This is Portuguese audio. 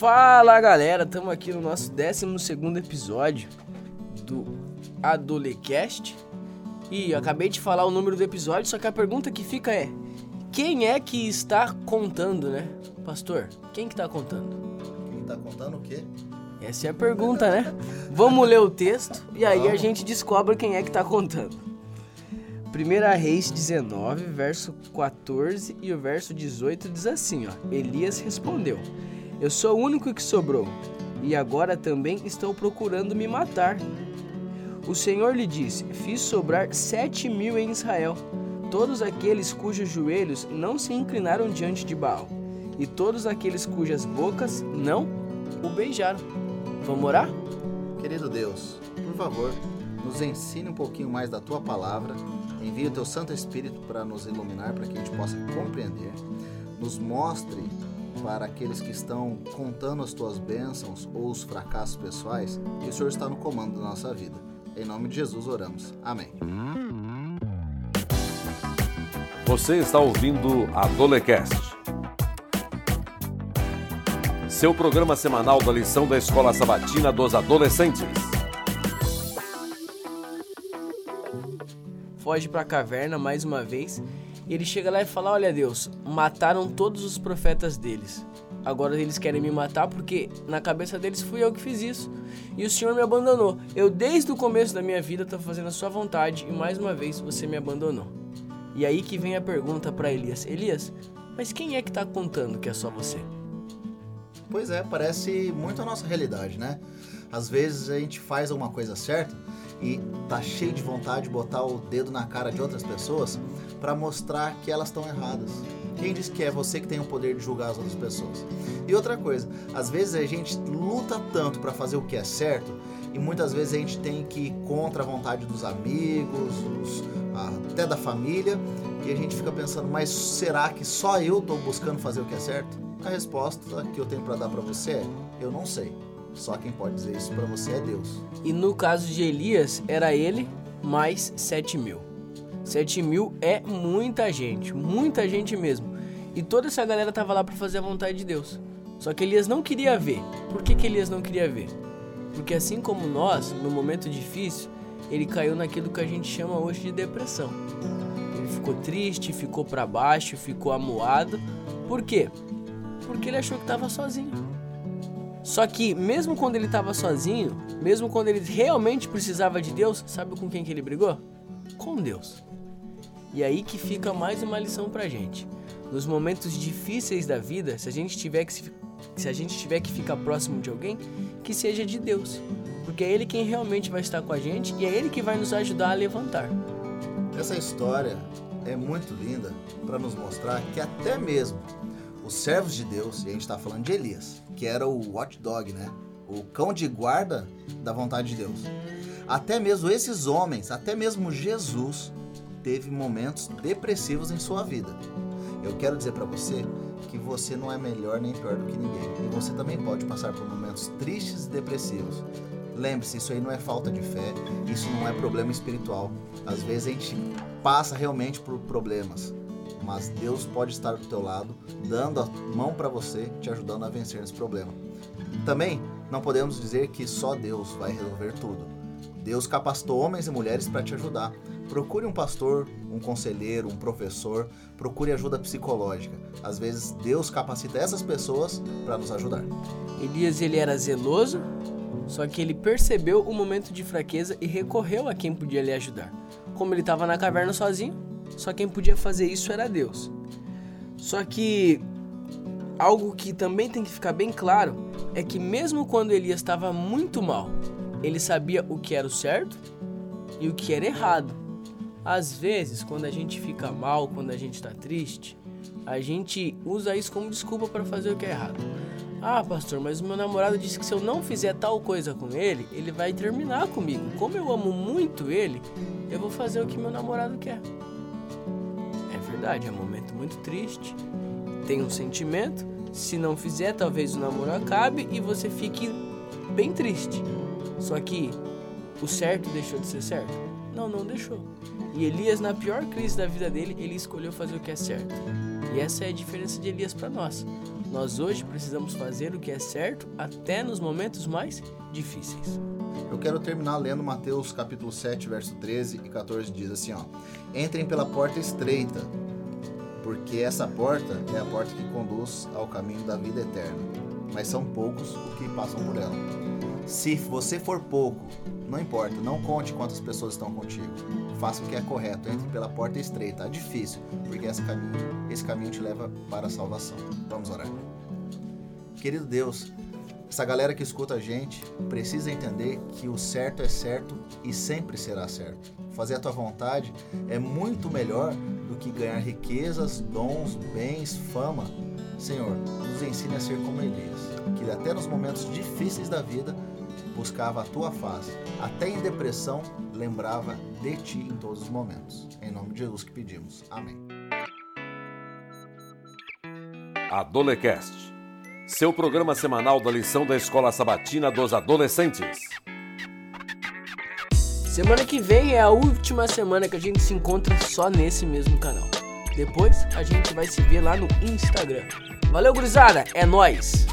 Fala galera, estamos aqui no nosso 12 episódio do Adolecast. E acabei de falar o número do episódio, só que a pergunta que fica é: quem é que está contando, né? Pastor, quem que está contando? Quem tá contando o quê? Essa é a pergunta, né? Vamos ler o texto e aí a gente descobre quem é que está contando. 1 Reis 19, verso 14 e o verso 18 diz assim, ó. Elias respondeu: Eu sou o único que sobrou, e agora também estou procurando me matar. O Senhor lhe disse: Fiz sobrar sete mil em Israel, todos aqueles cujos joelhos não se inclinaram diante de Baal, e todos aqueles cujas bocas não o beijaram. Vamos orar? Querido Deus, por favor, nos ensine um pouquinho mais da tua palavra. Envie o teu Santo Espírito para nos iluminar, para que a gente possa compreender. Nos mostre para aqueles que estão contando as tuas bênçãos ou os fracassos pessoais, que o Senhor está no comando da nossa vida. Em nome de Jesus oramos. Amém. Você está ouvindo a Dolecast. Seu programa semanal da lição da Escola Sabatina dos Adolescentes. Foge para a caverna mais uma vez ele chega lá e fala: Olha, Deus, mataram todos os profetas deles. Agora eles querem me matar porque na cabeça deles fui eu que fiz isso. E o Senhor me abandonou. Eu, desde o começo da minha vida, estou fazendo a sua vontade e mais uma vez você me abandonou. E aí que vem a pergunta para Elias: Elias, mas quem é que está contando que é só você? Pois é, parece muito a nossa realidade, né? Às vezes a gente faz alguma coisa certa e tá cheio de vontade de botar o dedo na cara de outras pessoas para mostrar que elas estão erradas. Quem diz que é você que tem o poder de julgar as outras pessoas? E outra coisa, às vezes a gente luta tanto para fazer o que é certo e muitas vezes a gente tem que ir contra a vontade dos amigos, os, até da família, e a gente fica pensando, mas será que só eu estou buscando fazer o que é certo? A resposta que eu tenho para dar para você é: eu não sei. Só quem pode dizer isso para você é Deus. E no caso de Elias, era ele mais sete mil. Sete mil é muita gente, muita gente mesmo. E toda essa galera tava lá para fazer a vontade de Deus. Só que Elias não queria ver. Por que, que Elias não queria ver? Porque assim como nós, no momento difícil, ele caiu naquilo que a gente chama hoje de depressão. Ele ficou triste, ficou para baixo, ficou amuado. Por quê? Porque ele achou que estava sozinho. Só que mesmo quando ele estava sozinho, mesmo quando ele realmente precisava de Deus, sabe com quem que ele brigou? Com Deus. E aí que fica mais uma lição pra gente. Nos momentos difíceis da vida, se a gente tiver que se, se a gente tiver que ficar próximo de alguém, que seja de Deus, porque é ele quem realmente vai estar com a gente e é ele que vai nos ajudar a levantar. Essa história é muito linda para nos mostrar que até mesmo os servos de Deus, e a gente está falando de Elias, que era o watchdog, né? O cão de guarda da vontade de Deus. Até mesmo esses homens, até mesmo Jesus, teve momentos depressivos em sua vida. Eu quero dizer para você que você não é melhor nem pior do que ninguém. E você também pode passar por momentos tristes e depressivos. Lembre-se, isso aí não é falta de fé, isso não é problema espiritual. Às vezes a gente passa realmente por problemas, mas Deus pode estar do teu lado, dando a mão para você, te ajudando a vencer esse problema. Também não podemos dizer que só Deus vai resolver tudo. Deus capacitou homens e mulheres para te ajudar. Procure um pastor, um conselheiro, um professor, procure ajuda psicológica. Às vezes Deus capacita essas pessoas para nos ajudar. Elias ele era zeloso, só que ele percebeu o momento de fraqueza e recorreu a quem podia lhe ajudar. Como ele estava na caverna sozinho, só quem podia fazer isso era Deus. Só que algo que também tem que ficar bem claro é que mesmo quando Elias estava muito mal, ele sabia o que era o certo e o que era errado. Às vezes, quando a gente fica mal, quando a gente está triste, a gente usa isso como desculpa para fazer o que é errado. Ah, pastor, mas o meu namorado disse que se eu não fizer tal coisa com ele, ele vai terminar comigo. Como eu amo muito ele, eu vou fazer o que meu namorado quer. Verdade, é um momento muito triste. Tem um sentimento. Se não fizer, talvez o namoro acabe e você fique bem triste. Só que o certo deixou de ser certo? Não, não deixou. E Elias, na pior crise da vida dele, ele escolheu fazer o que é certo. E essa é a diferença de Elias para nós. Nós hoje precisamos fazer o que é certo até nos momentos mais difíceis. Eu quero terminar lendo Mateus capítulo 7, verso 13 e 14 diz assim, ó: Entrem pela porta estreita, porque essa porta é a porta que conduz ao caminho da vida eterna, mas são poucos os que passam por ela. Se você for pouco, não importa, não conte quantas pessoas estão contigo. Faça o que é correto, entre pela porta estreita. É difícil, porque esse caminho, esse caminho te leva para a salvação. Vamos orar. Querido Deus, essa galera que escuta a gente precisa entender que o certo é certo e sempre será certo. Fazer a tua vontade é muito melhor do que ganhar riquezas, dons, bens, fama. Senhor, nos ensine a ser como Elias, que até nos momentos difíceis da vida buscava a tua face, até em depressão lembrava de ti em todos os momentos. Em nome de Jesus que pedimos. Amém. Adolecast, seu programa semanal da lição da Escola Sabatina dos Adolescentes. Semana que vem é a última semana que a gente se encontra só nesse mesmo canal. Depois a gente vai se ver lá no Instagram. Valeu, gurizada, é nós.